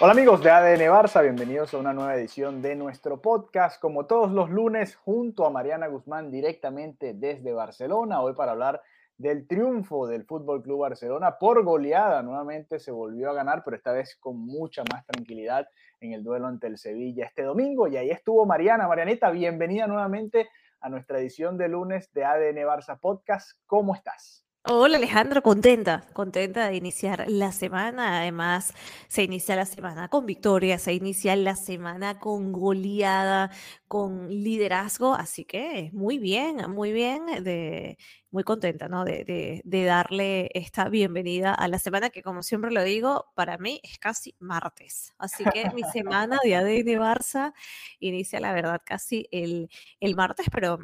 Hola amigos de ADN Barça, bienvenidos a una nueva edición de nuestro podcast, como todos los lunes, junto a Mariana Guzmán directamente desde Barcelona, hoy para hablar del triunfo del Fútbol Club Barcelona por goleada. Nuevamente se volvió a ganar, pero esta vez con mucha más tranquilidad en el duelo ante el Sevilla este domingo. Y ahí estuvo Mariana. Marianita, bienvenida nuevamente a nuestra edición de lunes de ADN Barça Podcast. ¿Cómo estás? Hola Alejandro, contenta, contenta de iniciar la semana. Además, se inicia la semana con victoria, se inicia la semana con goleada, con liderazgo. Así que muy bien, muy bien, de, muy contenta ¿no? de, de, de darle esta bienvenida a la semana que, como siempre lo digo, para mí es casi martes. Así que mi semana de ADN Barça inicia, la verdad, casi el, el martes, pero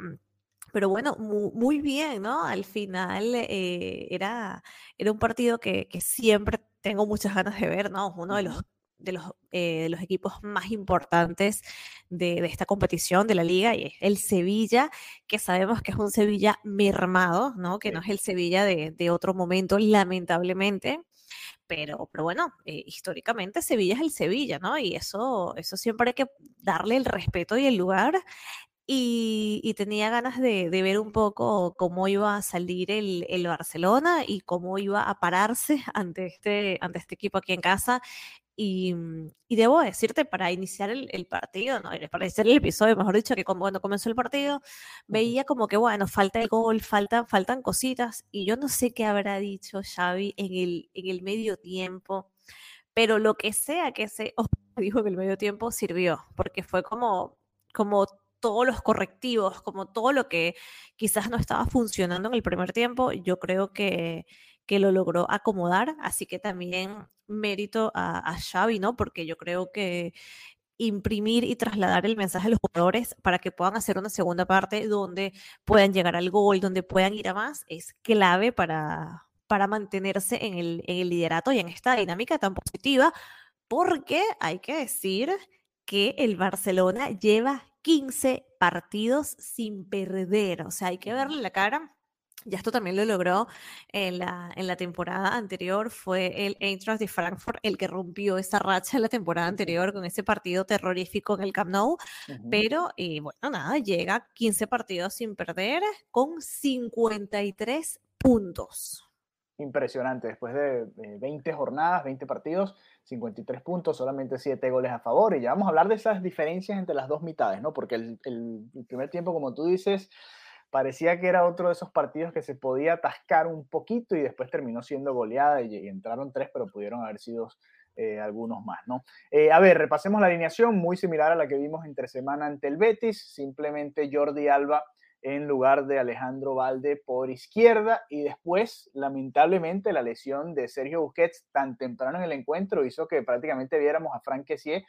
pero bueno, muy, muy, bien, ¿no? Al final eh, era, era un partido que, que, siempre tengo muchas ganas de ver, ¿no? Uno de los, de los, eh, de los equipos más importantes de, de, esta competición, de la liga, y es el Sevilla, que sabemos que es un Sevilla mermado, ¿no? Que no es el Sevilla de, de otro momento, lamentablemente. Pero, pero bueno, eh, históricamente Sevilla es el Sevilla, ¿no? Y eso, eso siempre hay que darle el respeto y el lugar. Y, y, tenía ganas de, de, ver un poco cómo iba a salir el, el, Barcelona y cómo iba a pararse ante este, ante este equipo aquí en casa. Y, y debo decirte, para iniciar el, el, partido, ¿no? para iniciar el episodio, mejor dicho, que cuando comenzó el partido, veía como que, bueno, falta el gol, falta, faltan cositas. Y yo no sé qué habrá dicho Xavi en el, en el medio tiempo, pero lo que sea que se dijo en el medio tiempo sirvió, porque fue como, como todos los correctivos, como todo lo que quizás no estaba funcionando en el primer tiempo, yo creo que, que lo logró acomodar, así que también mérito a, a Xavi, ¿no? Porque yo creo que imprimir y trasladar el mensaje a los jugadores para que puedan hacer una segunda parte donde puedan llegar al gol, donde puedan ir a más, es clave para, para mantenerse en el, en el liderato y en esta dinámica tan positiva, porque hay que decir que el Barcelona lleva 15 partidos sin perder. O sea, hay que verle la cara. Ya esto también lo logró en la, en la temporada anterior. Fue el Eintracht de Frankfurt el que rompió esa racha en la temporada anterior con ese partido terrorífico en el Camp Nou. Uh -huh. Pero, y bueno, nada, llega 15 partidos sin perder con 53 puntos. Impresionante. Después de 20 jornadas, 20 partidos, 53 puntos, solamente 7 goles a favor. Y ya vamos a hablar de esas diferencias entre las dos mitades, ¿no? Porque el, primer tiempo, como tú dices, parecía que era otro de esos partidos que se podía atascar un poquito y después terminó siendo goleada y, y entraron tres, pero pudieron haber sido eh, algunos más, ¿no? Eh, a ver, repasemos la alineación, muy similar a la que vimos entre semana ante el Betis, simplemente Jordi Alba en lugar de Alejandro Valde por izquierda y después, lamentablemente, la lesión de Sergio Busquets tan temprano en el encuentro hizo que prácticamente viéramos a Frank Kessié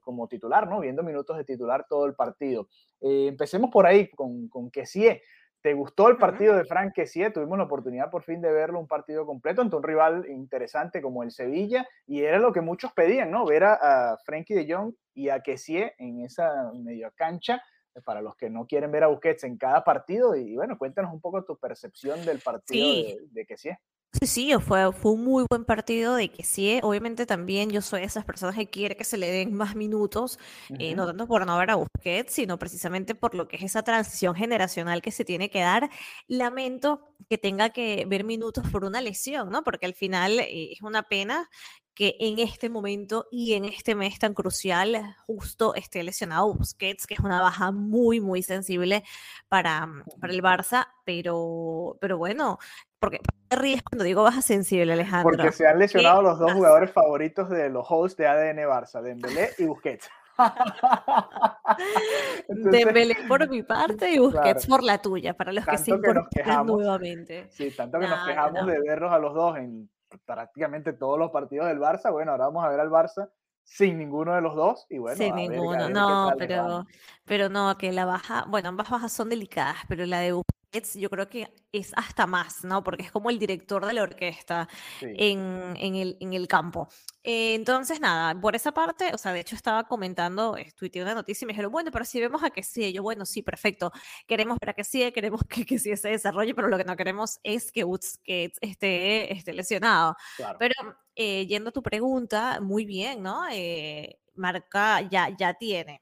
como titular, ¿no? Viendo minutos de titular todo el partido. Eh, empecemos por ahí con, con Kessié. ¿Te gustó el partido de Frank Kessié? Tuvimos la oportunidad por fin de verlo un partido completo ante un rival interesante como el Sevilla y era lo que muchos pedían, ¿no? Ver a, a Frankie de Jong y a Kessié en esa media cancha para los que no quieren ver a Busquets en cada partido. Y, bueno, cuéntanos un poco tu percepción del partido sí. de, de que sí. Sí, sí, fue, fue un muy buen partido de que sí. Obviamente también yo soy de esas personas que quiere que se le den más minutos, uh -huh. eh, no tanto por no ver a Busquets, sino precisamente por lo que es esa transición generacional que se tiene que dar. Lamento que tenga que ver minutos por una lesión, ¿no? Porque al final eh, es una pena que en este momento y en este mes tan crucial justo esté lesionado Busquets, que es una baja muy, muy sensible para, para el Barça, pero, pero bueno, porque ríes cuando digo baja sensible, Alejandro. Porque se han lesionado los dos jugadores favoritos de los hosts de ADN Barça, Dembélé y Busquets. Dembélé por mi parte y Busquets por la tuya, para los que se incorporan nuevamente. Sí, tanto que nos quejamos de verlos a los dos en prácticamente todos los partidos del Barça. Bueno, ahora vamos a ver al Barça sin ninguno de los dos y bueno. Sin ninguno, no, pero, pero no, que la baja, bueno, ambas bajas son delicadas, pero la de yo creo que es hasta más, ¿no? Porque es como el director de la orquesta en, en, el, en el campo. Eh, entonces, nada, por esa parte, o sea, de hecho estaba comentando, eh, tuiteé una noticia y me dijeron, bueno, pero si vemos a que sí, yo, bueno, sí, perfecto, queremos para que sí, queremos que, que sí se desarrolle, pero lo que no queremos es que Busquets esté, esté lesionado. Pero eh, yendo a tu pregunta, muy bien, ¿no? marca ya, ya tiene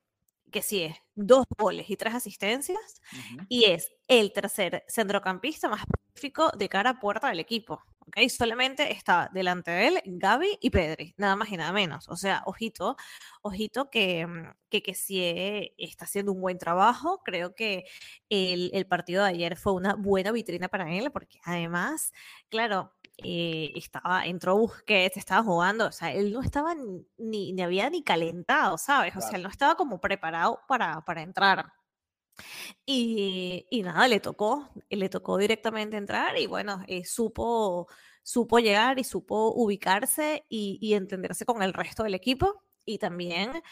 que sí es dos goles y tres asistencias, y es el tercer centrocampista más específico de cara a puerta del equipo. ¿okay? Solamente está delante de él Gaby y Pedri, nada más y nada menos. O sea, ojito, ojito que, mm, que, que sí eh, está haciendo un buen trabajo. Creo que el, el partido de ayer fue una buena vitrina para él, porque además, claro, eh, estaba, entró Busquets, estaba jugando, o sea, él no estaba ni, ni había ni calentado, ¿sabes? O sea, él no estaba como preparado para, para entrar. Y, y, nada, le tocó, le tocó directamente entrar y bueno, eh, supo, supo llegar y supo ubicarse y, y, entenderse con el resto del equipo. Y también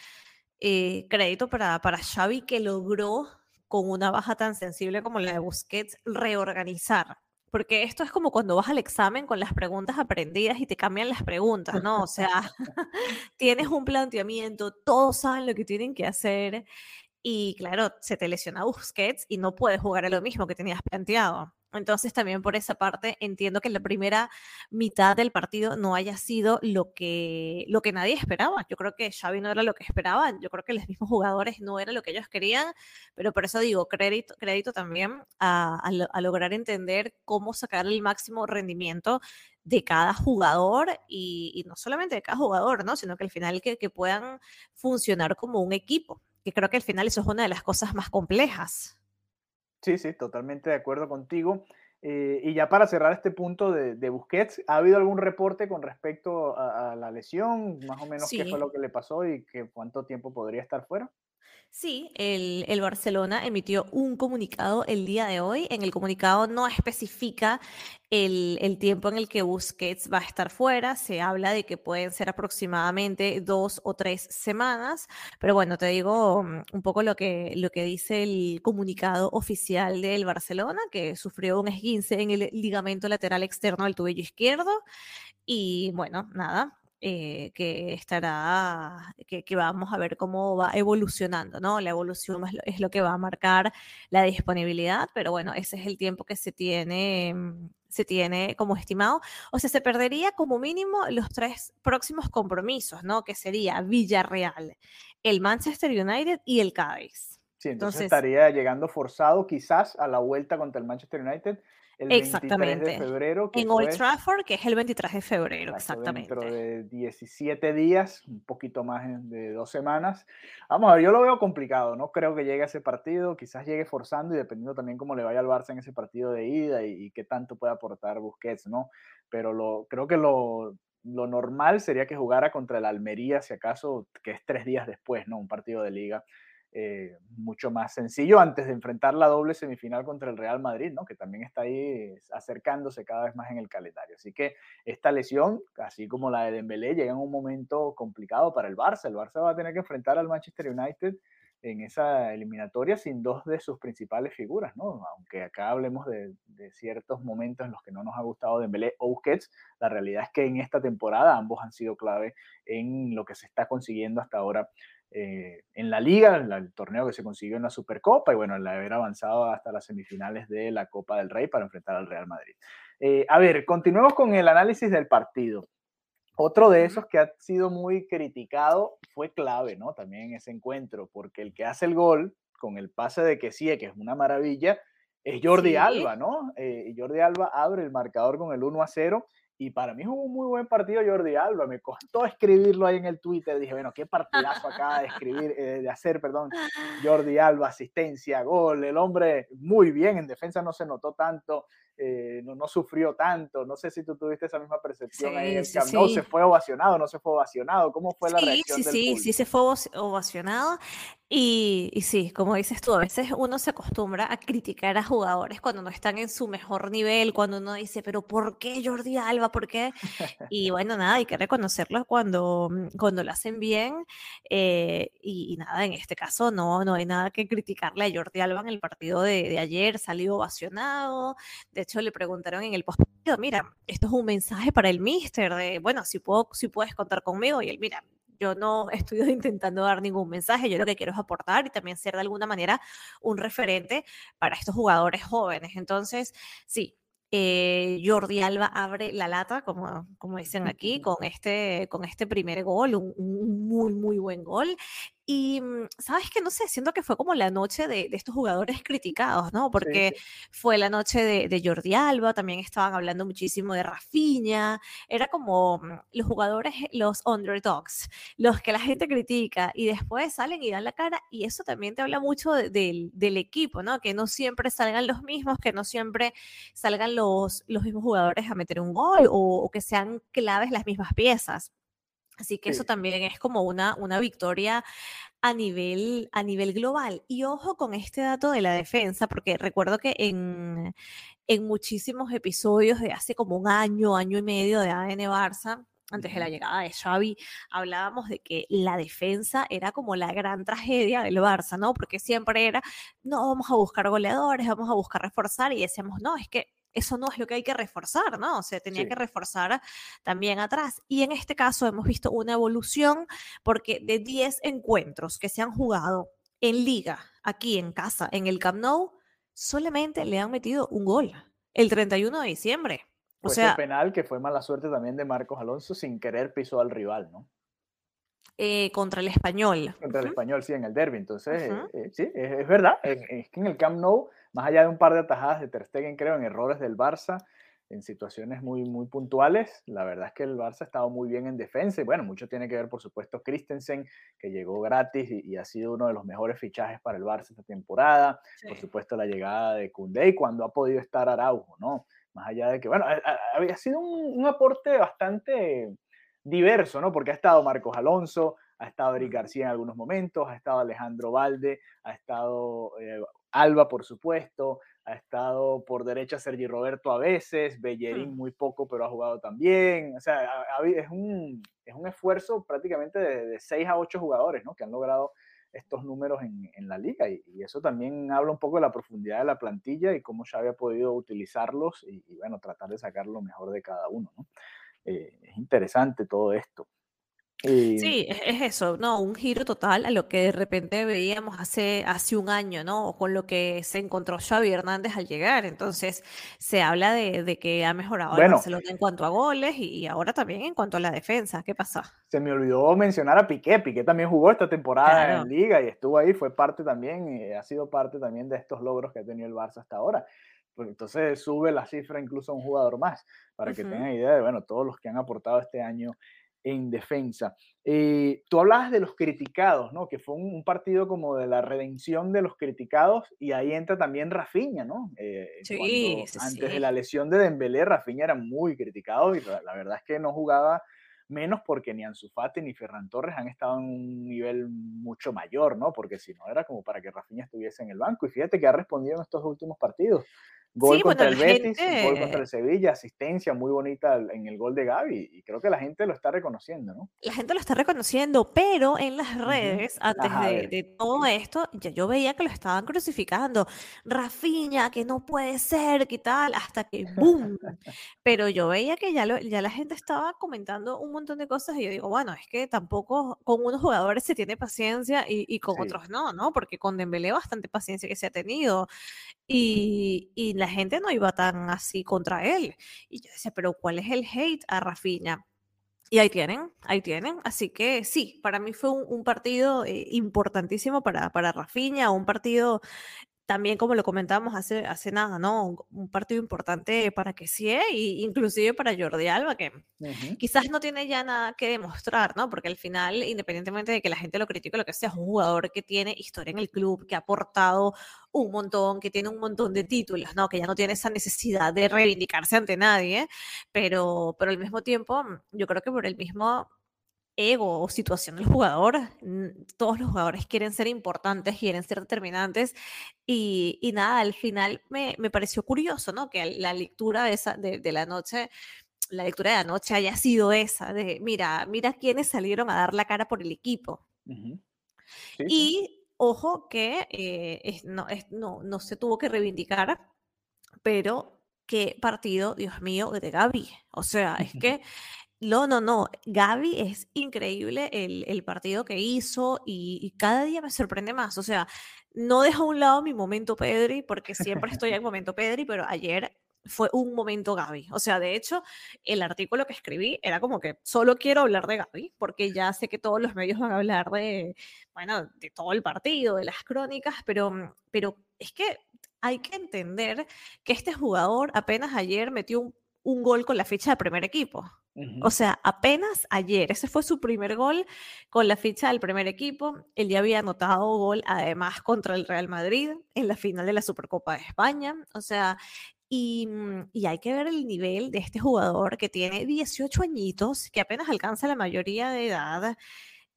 eh, crédito para, para Xavi que logró con una baja tan sensible como la de Busquets reorganizar porque esto es como cuando vas al examen con las preguntas aprendidas y te cambian las preguntas, ¿no? O sea, tienes un planteamiento, todos saben lo que tienen que hacer y claro, se te lesiona Busquets y no puedes jugar a lo mismo que tenías planteado. Entonces también por esa parte entiendo que la primera mitad del partido no haya sido lo que, lo que nadie esperaba. Yo creo que Xavi no era lo que esperaban, yo creo que los mismos jugadores no era lo que ellos querían, pero por eso digo, crédito, crédito también a, lograr entender cómo sacar el máximo rendimiento de cada jugador y, no solamente de cada jugador, ¿no? sino que al final que, que puedan funcionar como un equipo, que creo que al final eso es una de las cosas más complejas. Sí, sí, totalmente de acuerdo contigo. Eh, y ya para cerrar este punto de, de, Busquets, ¿ha habido algún reporte con respecto a, la lesión? Más o menos qué fue lo que le pasó y que, cuánto tiempo podría estar fuera. Sí, el, el, Barcelona emitió un comunicado el día de hoy. En el comunicado no especifica el, el, tiempo en el que Busquets va a estar fuera. Se habla de que pueden ser aproximadamente dos o tres semanas. Pero bueno, te digo mm, un poco lo que, lo que dice el comunicado oficial del Barcelona, que sufrió un esguince en el ligamento lateral externo del tobillo izquierdo. Y bueno, nada, eh, que estará, que, que, vamos a ver cómo va evolucionando, ¿no? La evolución es lo, que va a marcar la disponibilidad, pero bueno, ese es el tiempo que se tiene, mm, se tiene como estimado. O sea, se perdería como mínimo los tres próximos compromisos, ¿no? Que sería Villarreal, el Manchester United y el Cádiz. Sí, entonces estaría llegando forzado quizás a la vuelta contra el Manchester United el exactamente. de febrero. en Old Trafford, que es el 23 de febrero, exactamente. Dentro de 17 días, un poquito más de dos semanas. Vamos a ver, yo lo veo complicado, no creo que llegue a ese partido, quizás llegue forzando y dependiendo también cómo le vaya al Barça en ese partido de ida y, qué tanto puede aportar Busquets, ¿no? Pero lo, creo que lo, lo normal sería que jugara contra el Almería, si acaso, que es tres días después, ¿no? Un partido de liga. Eh, mucho más sencillo antes de enfrentar la doble semifinal contra el Real Madrid, ¿no? que también está ahí acercándose cada vez más en el calendario. Así que esta lesión, así como la de Dembélé, llega en un momento complicado para el Barça. El Barça va a tener que enfrentar al Manchester United en esa eliminatoria sin dos de sus principales figuras, ¿no? Aunque acá hablemos de, ciertos momentos en los que no nos ha gustado Dembélé o Busquets, la realidad es que en esta temporada ambos han sido clave en lo que se está consiguiendo hasta ahora eh, en la liga, el torneo que se consiguió en la Supercopa y bueno, el haber avanzado hasta las semifinales de la Copa del Rey para enfrentar al Real Madrid. Eh, a ver, continuemos con el análisis del partido. Otro de esos que ha sido muy criticado fue clave, ¿no? También en ese encuentro, porque el que hace el gol con el pase de que sí, que es una maravilla, es Jordi Alba, ¿no? Eh, Jordi Alba abre el marcador con el 1 a 0 y para mí jugó un muy buen partido Jordi Alba. Me costó escribirlo ahí en el Twitter. Dije, bueno, qué partidazo acá de escribir, eh, de hacer, perdón, Jordi Alba, asistencia, gol. El hombre muy bien, en defensa no se notó tanto. Eh, no, no, sufrió tanto. No sé si tú tuviste esa misma percepción ahí en el Camp Nou. ¿Se fue ovacionado? ¿No se fue ovacionado? ¿Cómo fue la reacción sí, del Sí, sí, se fue ovacionado. Y, y, sí, como dices tú, a veces uno se acostumbra a criticar a jugadores cuando no están en su mejor nivel, cuando uno dice, pero ¿por qué Jordi Alba? ¿Por qué? Y bueno, nada, hay que reconocerlo cuando, cuando lo hacen bien. Eh, y, nada, en este caso no, no hay nada que criticarle a Jordi Alba en el partido de, de ayer, salió ovacionado. De hecho, le preguntaron en el post mira, esto es un mensaje para el mister de, bueno, si, puedo, si puedes contar conmigo. Y él, mira, yo no estoy intentando dar ningún mensaje, yo lo que quiero es aportar y también ser de alguna manera un referente para estos jugadores jóvenes. Entonces, sí, eh, Jordi Alba abre la lata, como, como dicen aquí, con este, con este primer gol, un, un muy, muy buen gol. Y mm, sabes que no sé, siento que fue como la noche de, estos jugadores criticados, ¿no? Porque fue la noche de, Jordi Alba, también estaban hablando muchísimo de Rafinha, era como mm, los jugadores, los underdogs, los que la gente critica y después salen y dan la cara y eso también te habla mucho del, equipo, ¿no? Que no siempre salgan los mismos, que no siempre salgan los, los mismos jugadores a meter un gol o, o que sean claves las mismas piezas. Así que eso también es como una, una victoria a nivel, a nivel global. Y ojo con este dato de la defensa, porque recuerdo que en, en muchísimos episodios de hace como un año, año y medio de AN Barça, antes de la llegada de Xavi, hablábamos de que la defensa era como la gran tragedia del Barça, ¿no? Porque siempre era, no, vamos a buscar goleadores, vamos a buscar reforzar y decíamos, no, es que eso no es lo que hay que reforzar, ¿no? O sea, tenía que reforzar también atrás. Y en este caso hemos visto una evolución porque de 10 encuentros que se han jugado en liga, aquí en casa, en el Camp Nou, solamente le han metido un gol, el 31 de diciembre. O sea, ese penal que fue mala suerte también de Marcos Alonso sin querer pisó al rival, ¿no? Eh, contra el español. Contra el español, sí, en el derby. Entonces, eh, eh, sí, es, verdad. Es, que en el Camp Nou, más allá de un par de atajadas de Ter Stegen, creo, en errores del Barça, en situaciones muy, muy puntuales, la verdad es que el Barça ha estado muy bien en defensa. Y bueno, mucho tiene que ver, por supuesto, Christensen, que llegó gratis y, ha sido uno de los mejores fichajes para el Barça esta temporada. Por supuesto, la llegada de Koundé y cuando ha podido estar Araujo, ¿no? Más allá de que, bueno, había sido un, un aporte bastante diverso, ¿no? Porque ha estado Marcos Alonso, ha estado Eric García en algunos momentos, ha estado Alejandro Valde, ha estado eh, Alba, por supuesto, ha estado por derecha Sergi Roberto a veces, Bellerín muy poco, pero ha jugado también. O sea, es un, es un esfuerzo prácticamente de, seis a ocho jugadores, ¿no? Que han logrado estos números en, la liga y, eso también habla un poco de la profundidad de la plantilla y cómo ya había podido utilizarlos y, y bueno, tratar de sacar lo mejor de cada uno, ¿no? Eh, es interesante todo esto. Sí, es, eso, ¿no? Un giro total a lo que de repente veíamos hace, hace un año, ¿no? O con lo que se encontró Xavi Hernández al llegar. Entonces, se habla de, que ha mejorado el Barcelona en cuanto a goles y, ahora también en cuanto a la defensa. ¿Qué pasa? Se me olvidó mencionar a Piqué. Piqué también jugó esta temporada en Liga y estuvo ahí, fue parte también, y ha sido parte también de estos logros que ha tenido el Barça hasta ahora. Pues entonces sube la cifra incluso a un jugador más, para que tengan idea de, bueno, todos los que han aportado este año en defensa. Eh, tú hablabas de los criticados, ¿no? Que fue un, partido como de la redención de los criticados y ahí entra también Rafinha, ¿no? Eh, sí, antes de la lesión de Dembélé, Rafinha era muy criticado y la, la, verdad es que no jugaba menos porque ni Ansu Fati ni Ferran Torres han estado en un nivel mucho mayor, ¿no? Porque si no era como para que Rafinha estuviese en el banco y fíjate que ha respondido en estos últimos partidos. Gol contra el Betis, gol contra el Sevilla, asistencia muy bonita en el gol de Gaby y creo que la gente lo está reconociendo, ¿no? La gente lo está reconociendo, pero en las redes, antes de, todo esto, ya yo veía que lo estaban crucificando. Rafiña, que no puede ser, que tal, hasta que ¡boom! pero yo veía que ya, lo, ya la gente estaba comentando un montón de cosas y yo digo, bueno, es que tampoco con unos jugadores se tiene paciencia y, con otros no, ¿no? Porque con Dembélé bastante paciencia que se ha tenido y, y la gente no iba tan así contra él. Y yo decía, pero ¿cuál es el hate a Rafinha? Y ahí tienen, ahí tienen. Así que sí, para mí fue un, partido eh, importantísimo para, para Rafinha, un partido también como lo comentábamos hace, hace nada, ¿no? Un, partido importante para que sí, e inclusive para Jordi Alba, que quizás no tiene ya nada que demostrar, ¿no? Porque al final, independientemente de que la gente lo critique, lo que sea, es un jugador que tiene historia en el club, que ha aportado un montón, que tiene un montón de títulos, ¿no? Que ya no tiene esa necesidad de reivindicarse ante nadie, pero, pero al mismo tiempo, yo creo que por el mismo ego o situación del jugador. Todos los jugadores quieren ser importantes, quieren ser determinantes y, y nada, al final me, me, pareció curioso, ¿no? Que la lectura de, esa, de, de, la noche, la lectura de la noche haya sido esa, de mira, mira quiénes salieron a dar la cara por el equipo. y ojo que eh, es, no, es, no, no se tuvo que reivindicar, pero qué partido, Dios mío, de Gaby. O sea, es que no, no, no. Gaby es increíble el, partido que hizo y, cada día me sorprende más. O sea, no dejo a un lado mi momento Pedri, porque siempre estoy en momento Pedri, pero ayer fue un momento Gaby. O sea, de hecho, el artículo que escribí era como que solo quiero hablar de Gaby, porque ya sé que todos los medios van a hablar de, bueno, de todo el partido, de las crónicas, pero, pero es que hay que entender que este jugador apenas ayer metió un, un gol con la ficha del primer equipo. O sea, apenas ayer, ese fue su primer gol con la ficha del primer equipo. Él ya había anotado gol además contra el Real Madrid en la final de la Supercopa de España. O sea, y, mm, y, hay que ver el nivel de este jugador que tiene 18 añitos, que apenas alcanza la mayoría de edad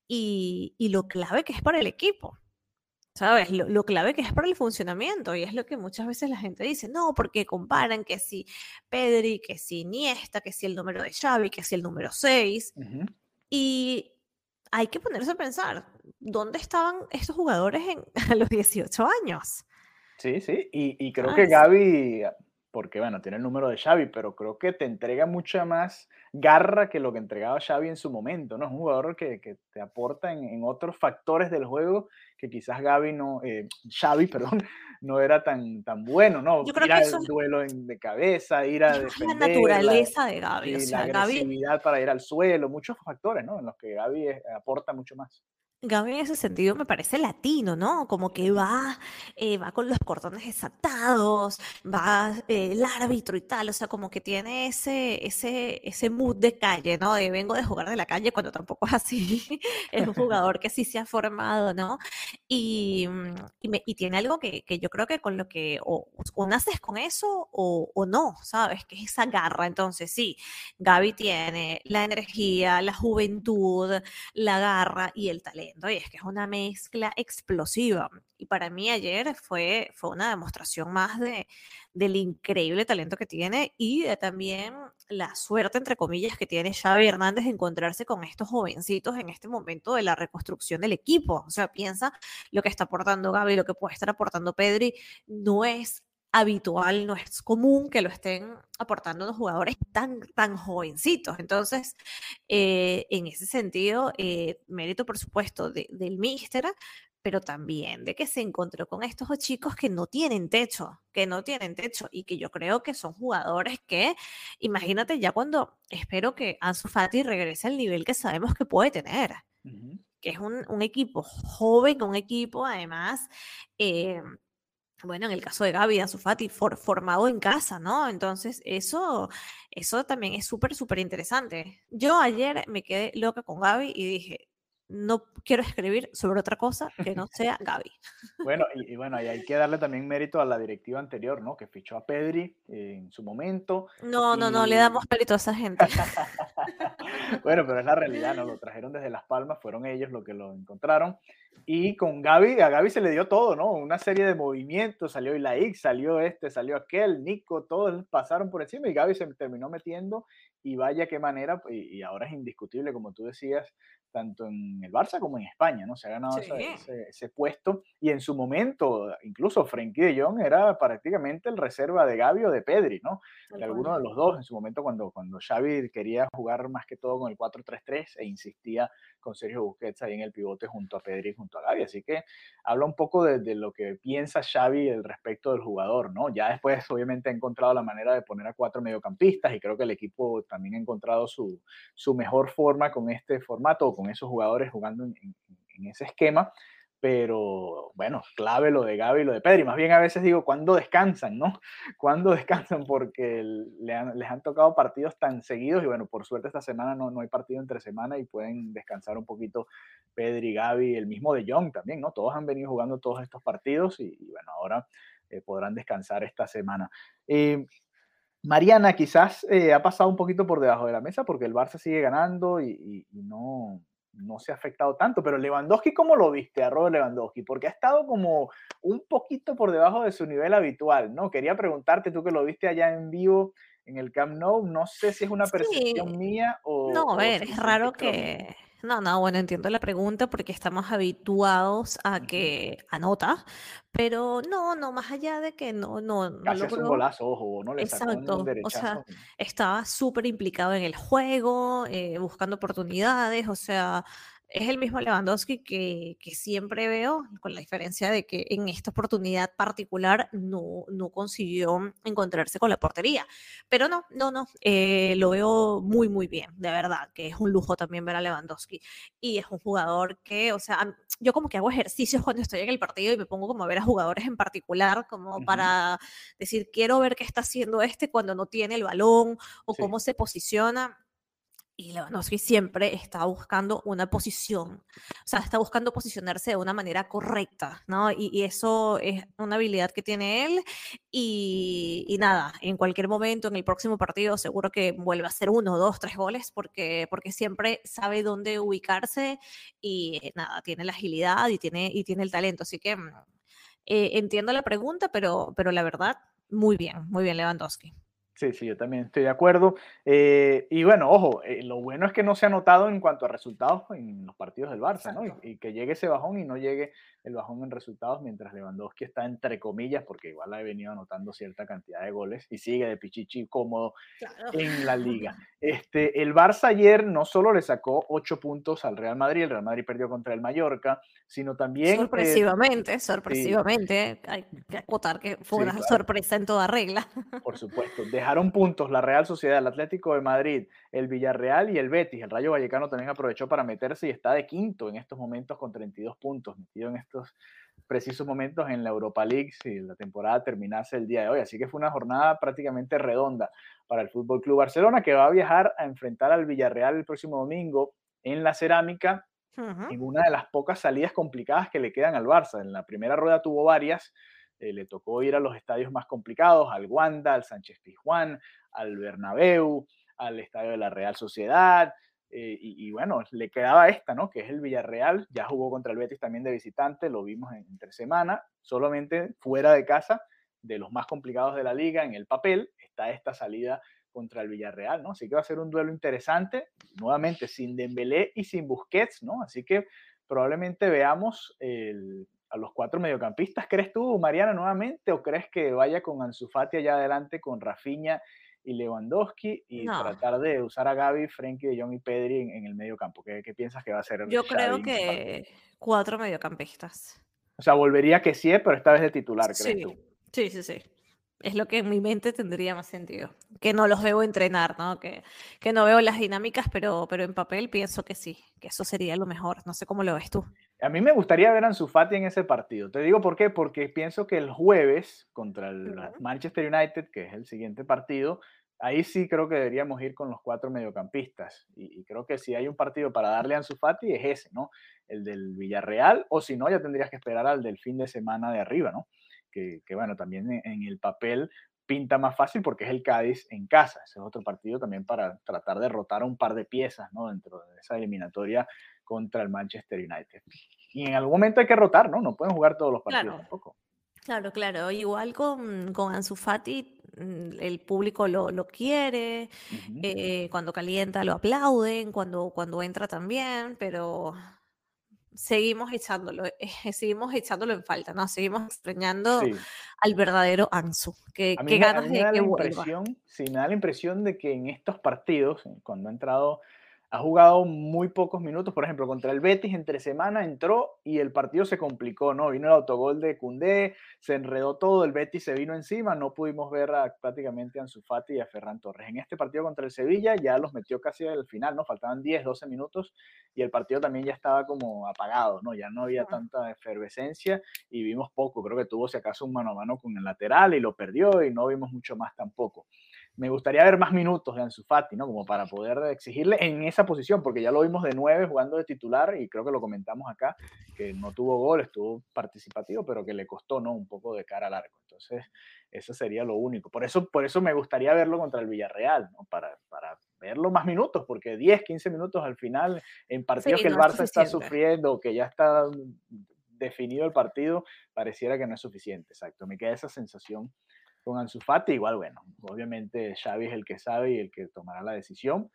y, y lo clave que es para el equipo. ¿Sabes? Lo, clave que es para el funcionamiento y es lo que muchas veces la gente dice, no, porque comparan que si Pedri, que si Iniesta, que si el número de Xavi, que si el número 6. Y hay que ponerse a pensar, ¿dónde estaban estos jugadores en, a los 18 años? Sí, sí, y, creo que Gaby, porque bueno, tiene el número de Xavi, pero creo que te entrega mucha más garra que lo que entregaba Xavi en su momento, ¿no? Es un jugador que, que te aporta en, en, otros factores del juego que quizás Gaby no, eh, Xavi, perdón, no era tan, tan bueno, ¿no? Yo creo ir al duelo de cabeza, ir a defender. La naturaleza de Gaby, o sea, la agresividad para ir al suelo, muchos factores, ¿no? En los que Gaby eh, aporta mucho más. Gaby en ese sentido me parece latino, ¿no? Como que va, eh, va con los cordones desatados, va eh, el árbitro y tal, o sea, como que tiene ese, ese, ese mood de calle, ¿no? De vengo de jugar de la calle cuando tampoco es así, es un jugador que sí se ha formado, ¿no? Y, mm, y, tiene algo que, que, yo creo que con lo que o, naces con eso o, o, no, ¿sabes? Que es esa garra. Entonces, sí, Gaby tiene la energía, la juventud, la garra y el talento y es que es una mezcla explosiva. Y para mí ayer fue, fue una demostración más de, del increíble talento que tiene y también la suerte, entre comillas, que tiene Xavi Hernández de encontrarse con estos jovencitos en este momento de la reconstrucción del equipo. O sea, piensa lo que está aportando Gaby, lo que puede estar aportando Pedri, no es habitual, no es común que lo estén aportando los jugadores tan, tan jovencitos. Entonces, eh, en ese sentido, eh, mérito, por supuesto, del míster, pero también de que se encontró con estos chicos que no tienen techo, que no tienen techo y que yo creo que son jugadores que, imagínate ya cuando espero que Ansu Fati regrese al nivel que sabemos que puede tener. que es un, un, equipo joven, un equipo además eh, bueno, en el caso de Gaby Azufati, formado en casa, ¿no? Entonces, eso, eso también es súper, súper interesante. Yo ayer me quedé loca con Gaby y dije, no quiero escribir sobre otra cosa que no sea Gaby. Bueno, y, bueno, y hay que darle también mérito a la directiva anterior, ¿no? Que fichó a Pedri en su momento. No, no, no, le damos mérito a esa gente. bueno, pero es la realidad, ¿no? Lo trajeron desde Las Palmas, fueron ellos los que lo encontraron. Y con Gaby, a Gaby se le dio todo, ¿no? Una serie de movimientos, salió Ilaik, salió este, salió aquel, Nico, todos pasaron por encima y Gaby se terminó metiendo y vaya qué manera, y, ahora es indiscutible, como tú decías, tanto en el Barça como en España, ¿no? Se ha ganado ese, puesto y en su momento, incluso Frenkie de Jong era prácticamente el reserva de Gaby o de Pedri, ¿no? De alguno de los dos en su momento cuando, cuando Xavi quería jugar más que todo con el 4-3-3 e insistía con Sergio Busquets ahí en el pivote junto a Pedri y junto a Gaby. Así que habla un poco de, lo que piensa Xavi el respecto del jugador, ¿no? Ya después obviamente ha encontrado la manera de poner a cuatro mediocampistas y creo que el equipo también ha encontrado su, su mejor forma con este formato o con esos jugadores jugando en, ese esquema pero bueno, clave lo de Gaby y lo de Pedri. Más bien a veces digo, ¿cuándo descansan, no? ¿Cuándo descansan? Porque les han tocado partidos tan seguidos y bueno, por suerte esta semana no, no hay partido entre semana y pueden descansar un poquito Pedri, Gaby, el mismo de Jong también, ¿no? Todos han venido jugando todos estos partidos y, bueno, ahora eh, podrán descansar esta semana. Eh, Mariana quizás eh, ha pasado un poquito por debajo de la mesa porque el Barça sigue ganando y no, no se ha afectado tanto, pero Lewandowski, ¿cómo lo viste a Robert Lewandowski? Porque ha estado como un poquito por debajo de su nivel habitual, ¿no? Quería preguntarte, tú que lo viste allá en vivo en el Camp Nou, no sé si es una percepción mía o... No, a ver, es raro que... No, no, bueno, entiendo la pregunta porque estamos habituados a que anota, pero no, no, más allá de que no, no, no Casi un golazo, ojo, no le Exacto, o sea, estaba súper implicado en el juego, eh, buscando oportunidades, o sea, es el mismo Lewandowski que, que, siempre veo, con la diferencia de que en esta oportunidad particular no, no consiguió encontrarse con la portería. Pero no, no, no, eh, lo veo muy, muy bien, de verdad, que es un lujo también ver a Lewandowski. Y es un jugador que, o sea, yo como que hago ejercicios cuando estoy en el partido y me pongo como a ver a jugadores en particular, como para decir, quiero ver qué está haciendo este cuando no tiene el balón o cómo se posiciona y Lewandowski siempre está buscando una posición, o sea, está buscando posicionarse de una manera correcta, ¿no? Y, eso es una habilidad que tiene él y, y, nada, en cualquier momento, en el próximo partido, seguro que vuelve a hacer uno, dos, tres goles porque, porque siempre sabe dónde ubicarse y nada, tiene la agilidad y tiene, y tiene el talento, así que mm, eh, entiendo la pregunta, pero, pero la verdad, muy bien, muy bien Lewandowski. Sí, sí, yo también estoy de acuerdo. Eh, y bueno, ojo, eh, lo bueno es que no se ha notado en cuanto a resultados en los partidos del Barça, ¿no? Y, que llegue ese bajón y no llegue el bajón en resultados mientras Lewandowski está entre comillas, porque igual ha venido anotando cierta cantidad de goles y sigue de pichichi cómodo en la liga. Este, el Barça ayer no solo le sacó ocho puntos al Real Madrid, el Real Madrid perdió contra el Mallorca, sino también... Eh, sorpresivamente, sorpresivamente, hay que acotar que fue una sorpresa en toda regla. Por supuesto, dejaron puntos la Real Sociedad, el Atlético de Madrid, el Villarreal y el Betis. El Rayo Vallecano también aprovechó para meterse y está de quinto en estos momentos con 32 puntos, metido en estos precisos momentos en la Europa League si la temporada terminase el día de hoy. Así que fue una jornada prácticamente redonda para el Fútbol Club Barcelona, que va a viajar a enfrentar al Villarreal el próximo domingo en la Cerámica, en una de las pocas salidas complicadas que le quedan al Barça. En la primera rueda tuvo varias. Eh, le tocó ir a los estadios más complicados, al Wanda, al Sánchez Pizjuán, al Bernabéu, al estadio de la Real Sociedad, eh, y, bueno, le quedaba esta, ¿no? Que es el Villarreal, ya jugó contra el Betis también de visitante, lo vimos en, entre semana, solamente fuera de casa, de los más complicados de la liga, en el papel, esta salida contra el Villarreal, ¿no? Así que va a ser un duelo interesante, nuevamente sin Dembélé y sin Busquets, ¿no? Así que probablemente veamos a los cuatro mediocampistas. ¿Crees tú, Mariana, nuevamente, o crees que vaya con Ansu Fati allá adelante, con Rafinha y Lewandowski y tratar de usar a Gaby, Frenkie de Jong y Pedri en, el medio campo. ¿Qué, piensas que va a hacer? Yo creo que cuatro mediocampistas. O sea, volvería que sí, pero esta vez de titular, ¿crees sí. tú? Sí, sí, sí. Es lo que en mi mente tendría más sentido. Que no los veo entrenar, ¿no? Que, que no veo las dinámicas, pero, pero en papel pienso que sí, que eso sería lo mejor. No sé cómo lo ves tú. A mí me gustaría ver a Ansu Fati en ese partido. Te digo por qué, porque pienso que el jueves contra el Manchester United, que es el siguiente partido, ahí sí creo que deberíamos ir con los cuatro mediocampistas. Y, creo que si hay un partido para darle a Ansu Fati es ese, ¿no? El del Villarreal, o si no, ya tendrías que esperar al del fin de semana de arriba, ¿no? Que, bueno, también en, el papel pinta más fácil porque es el Cádiz en casa. Ese es otro partido también para tratar de rotar un par de piezas, ¿no? Dentro de esa eliminatoria contra el Manchester United. Y en algún momento hay que rotar, ¿no? No pueden jugar todos los partidos claro. tampoco. Claro, claro. Igual con, con Ansu Fati, mm, el público lo, lo quiere, eh, cuando calienta lo aplauden, cuando, cuando entra también, pero seguimos echándolo, eh, seguimos echándolo en falta, ¿no? Seguimos extrañando al verdadero Ansu. Que, ganas de que vuelva. Sí, me da la impresión de que en estos partidos, cuando ha entrado ha jugado muy pocos minutos, por ejemplo, contra el Betis entre semana entró y el partido se complicó, ¿no? Vino el autogol de Cundé, se enredó todo, el Betis se vino encima, no pudimos ver a, prácticamente a Ansu Fati y a Ferran Torres. En este partido contra el Sevilla ya los metió casi al final, ¿no? Faltaban 10, 12 minutos y el partido también ya estaba como apagado, ¿no? Ya no había tanta efervescencia y vimos poco, creo que tuvo si acaso un mano a mano con el lateral y lo perdió y no vimos mucho más tampoco me gustaría ver más minutos de Ansu Fati, ¿no? Como para poder exigirle en esa posición, porque ya lo vimos de nueve jugando de titular y creo que lo comentamos acá, que no tuvo gol, estuvo participativo, pero que le costó, ¿no? Un poco de cara al arco. Entonces, eso sería lo único. Por eso, por eso me gustaría verlo contra el Villarreal, ¿no? Para, para verlo más minutos, porque 10, 15 minutos al final, en partidos que el Barça está sufriendo, que ya está definido el partido, pareciera que no es suficiente. Exacto, me queda esa sensación con Ansu Fati, igual, bueno, obviamente Xavi es el que sabe y el que tomará la decisión,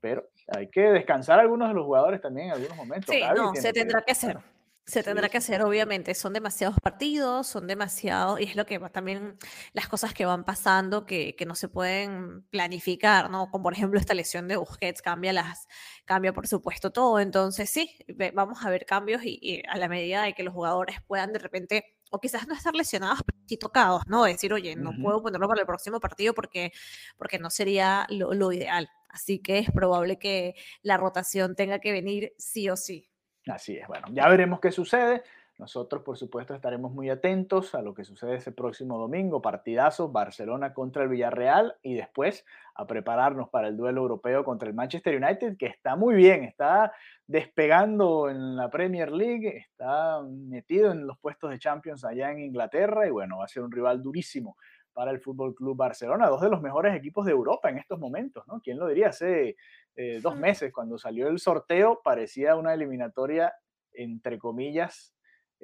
pero hay que descansar a algunos de los jugadores también en algunos momentos. Sí, no, se tendrá que hacer. Se tendrá que hacer, obviamente. Son demasiados partidos, son demasiados, y es lo que también las cosas que van pasando que, que, no se pueden planificar, ¿no? Como por ejemplo esta lesión de Busquets cambia las, cambia por supuesto todo. Entonces, sí, vamos a ver cambios y, y a la medida de que los jugadores puedan de repente o quizás no estar lesionados, pero sí tocados, ¿no? Decir, oye, no puedo ponerlo para el próximo partido porque, porque no sería lo, lo, ideal. Así que es probable que la rotación tenga que venir sí o sí. Así es, bueno, ya veremos qué sucede. Nosotros, por supuesto, estaremos muy atentos a lo que sucede ese próximo domingo, partidazo, Barcelona contra el Villarreal y después a prepararnos para el duelo europeo contra el Manchester United, que está muy bien, está despegando en la Premier League, está metido en los puestos de Champions allá en Inglaterra y bueno, va a ser un rival durísimo para el Fútbol Club Barcelona, dos de los mejores equipos de Europa en estos momentos, ¿no? ¿Quién lo diría? Hace eh, dos meses, cuando salió el sorteo, parecía una eliminatoria, entre comillas,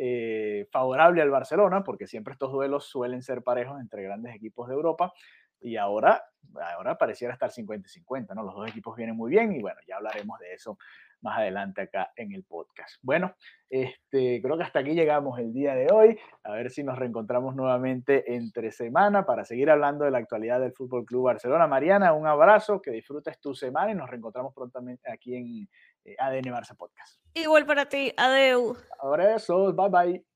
eh, favorable al Barcelona, porque siempre estos duelos suelen ser parejos entre grandes equipos de Europa, y ahora, ahora pareciera estar 50-50, ¿no? Los dos equipos vienen muy bien y bueno, ya hablaremos de eso más adelante acá en el podcast. Bueno, este, creo que hasta aquí llegamos el día de hoy. A ver si nos reencontramos nuevamente entre semana para seguir hablando de la actualidad del Fútbol Club Barcelona. Mariana, un abrazo, que disfrutes tu semana y nos reencontramos prontamente aquí en eh, ADN Barça Podcast. Igual para ti, adeu. Abrazos, bye bye.